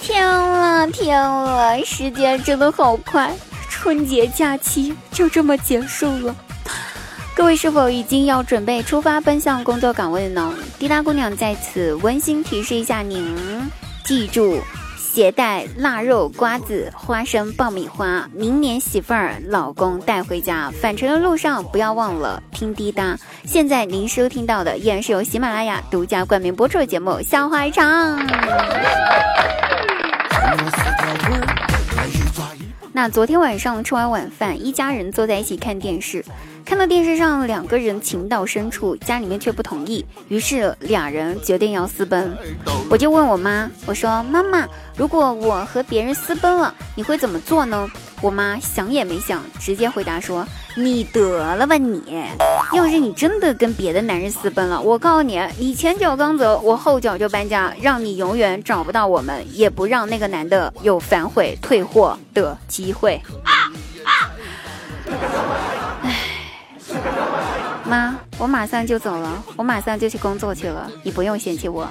天了天了，时间真的好快，春节假期就这么结束了。各位是否已经要准备出发奔向工作岗位呢？滴答姑娘在此温馨提示一下您，记住携带腊肉、瓜子、花生、爆米花，明年媳妇儿、老公带回家。返程的路上不要忘了听滴答。现在您收听到的依然是由喜马拉雅独家冠名播出的节目《笑话一场》。那昨天晚上吃完晚饭，一家人坐在一起看电视。看到电视上两个人情到深处，家里面却不同意，于是俩人决定要私奔。我就问我妈，我说：“妈妈，如果我和别人私奔了，你会怎么做呢？”我妈想也没想，直接回答说：“你得了吧你！要是你真的跟别的男人私奔了，我告诉你，你前脚刚走，我后脚就搬家，让你永远找不到我们，也不让那个男的有反悔退货的机会。”妈，我马上就走了，我马上就去工作去了，你不用嫌弃我。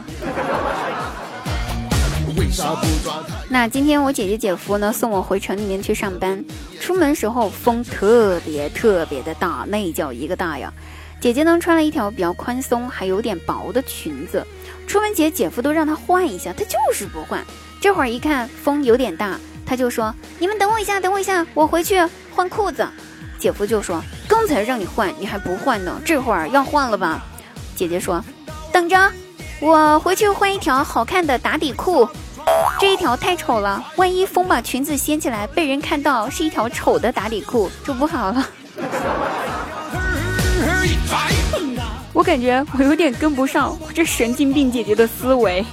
那今天我姐姐姐夫呢送我回城里面去上班，出门时候风特别特别的大，那叫一个大呀。姐姐呢穿了一条比较宽松还有点薄的裙子，出门前姐夫都让她换一下，她就是不换。这会儿一看风有点大，她就说：“你们等我一下，等我一下，我回去换裤子。”姐夫就说：“刚才让你换，你还不换呢，这会儿要换了吧？”姐姐说：“等着，我回去换一条好看的打底裤，这一条太丑了，万一风把裙子掀起来，被人看到是一条丑的打底裤，就不好了。”我感觉我有点跟不上这神经病姐姐的思维，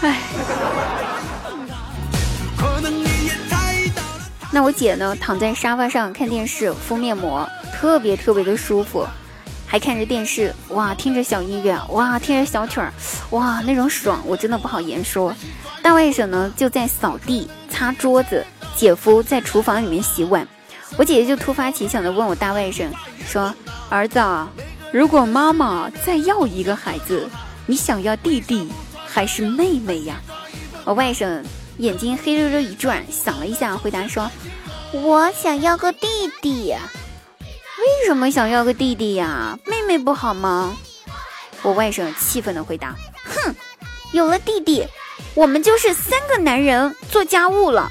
唉。那我姐呢，躺在沙发上看电视，敷面膜，特别特别的舒服，还看着电视，哇，听着小音乐，哇，听着小曲儿，哇，那种爽，我真的不好言说。大外甥呢就在扫地、擦桌子，姐夫在厨房里面洗碗。我姐姐就突发奇想的问我大外甥说：“儿子，如果妈妈再要一个孩子，你想要弟弟还是妹妹呀？”我外甥。眼睛黑溜溜一转，想了一下，回答说：“我想要个弟弟。为什么想要个弟弟呀？妹妹不好吗？”我外甥气愤地回答：“哼，有了弟弟，我们就是三个男人做家务了；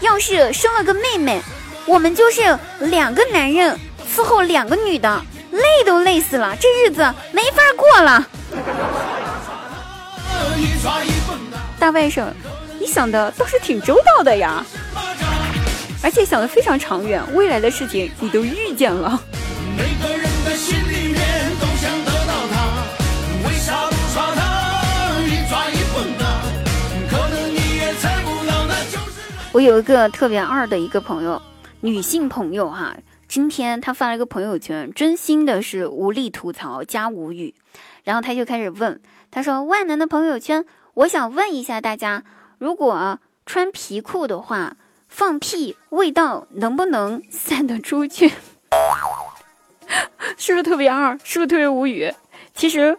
要是生了个妹妹，我们就是两个男人伺候两个女的，累都累死了，这日子没法过了。”大外甥。你想的倒是挺周到的呀，而且想的非常长远，未来的事情你都遇见了。我有一个特别二的一个朋友，女性朋友哈，今天她发了一个朋友圈，真心的是无力吐槽加无语，然后她就开始问，她说：“万能的朋友圈，我想问一下大家。”如果穿皮裤的话，放屁味道能不能散得出去？是不是特别二？是不是特别无语？其实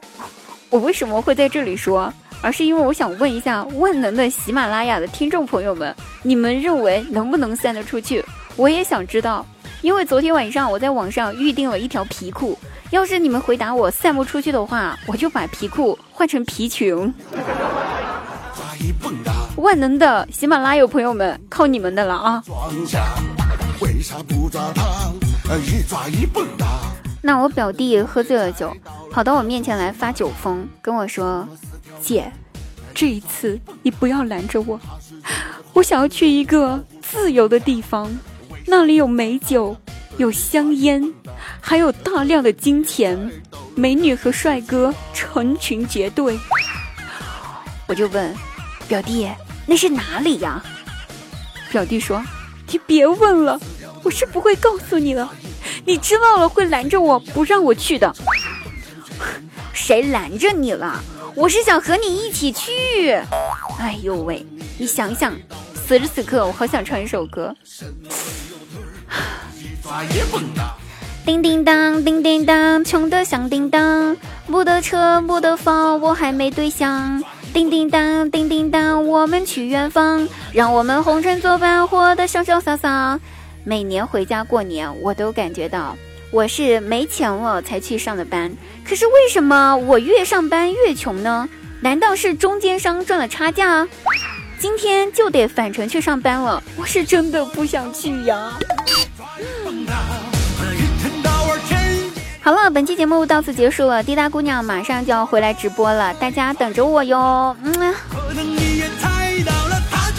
我为什么会在这里说，而是因为我想问一下万能的喜马拉雅的听众朋友们，你们认为能不能散得出去？我也想知道，因为昨天晚上我在网上预定了一条皮裤，要是你们回答我散不出去的话，我就把皮裤换成皮裙。万能的喜马拉雅朋友们，靠你们的了啊！那我表弟喝醉了酒，跑到我面前来发酒疯，跟我说：“姐，这一次你不要拦着我，我想要去一个自由的地方，那里有美酒，有香烟，还有大量的金钱，美女和帅哥成群结队。”我就问表弟。那是哪里呀？表弟说：“你别问了，我是不会告诉你的。你知道了会拦着我不让我去的。谁拦着你了？我是想和你一起去。哎呦喂，你想想，此时此刻我好想唱一首歌。叮叮当，叮叮当，穷得响叮当，不得车，不得房，我还没对象。叮叮当，叮叮当，去远方，让我们红尘作伴，活得潇潇洒洒。每年回家过年，我都感觉到我是没钱了才去上的班。可是为什么我越上班越穷呢？难道是中间商赚了差价？今天就得返程去上班了，我是真的不想去呀。好了，本期节目到此结束了。滴答姑娘马上就要回来直播了，大家等着我哟。嗯。